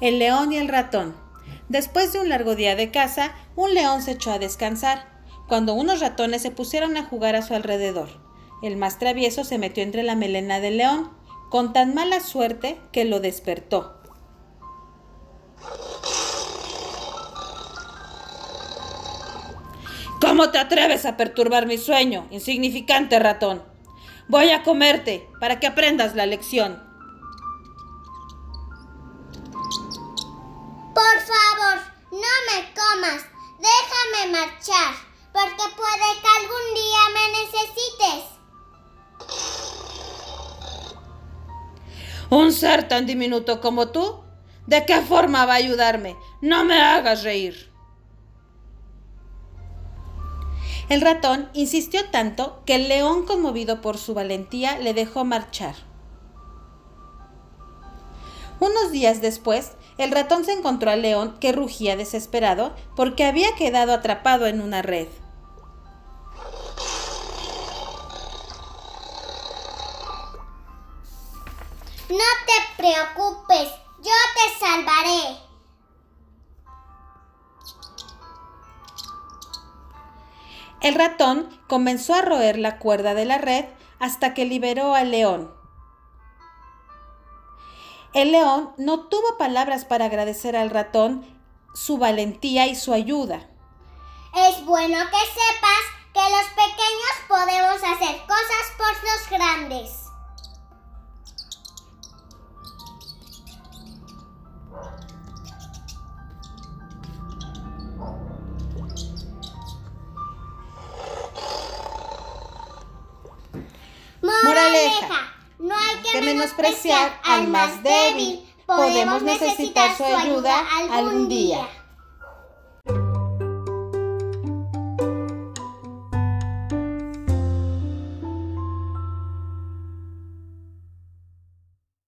El león y el ratón. Después de un largo día de caza, un león se echó a descansar, cuando unos ratones se pusieron a jugar a su alrededor. El más travieso se metió entre la melena del león, con tan mala suerte que lo despertó. ¿Cómo te atreves a perturbar mi sueño, insignificante ratón? Voy a comerte para que aprendas la lección. Porque puede que algún día me necesites. ¿Un ser tan diminuto como tú? ¿De qué forma va a ayudarme? No me hagas reír. El ratón insistió tanto que el león, conmovido por su valentía, le dejó marchar. Unos días después, el ratón se encontró al león que rugía desesperado porque había quedado atrapado en una red. No te preocupes, yo te salvaré. El ratón comenzó a roer la cuerda de la red hasta que liberó al león. El león no tuvo palabras para agradecer al ratón su valentía y su ayuda. Es bueno que sepas que los pequeños podemos hacer cosas por los grandes. Moraleja. No hay que, que menospreciar al más débil. Podemos necesitar su ayuda algún día.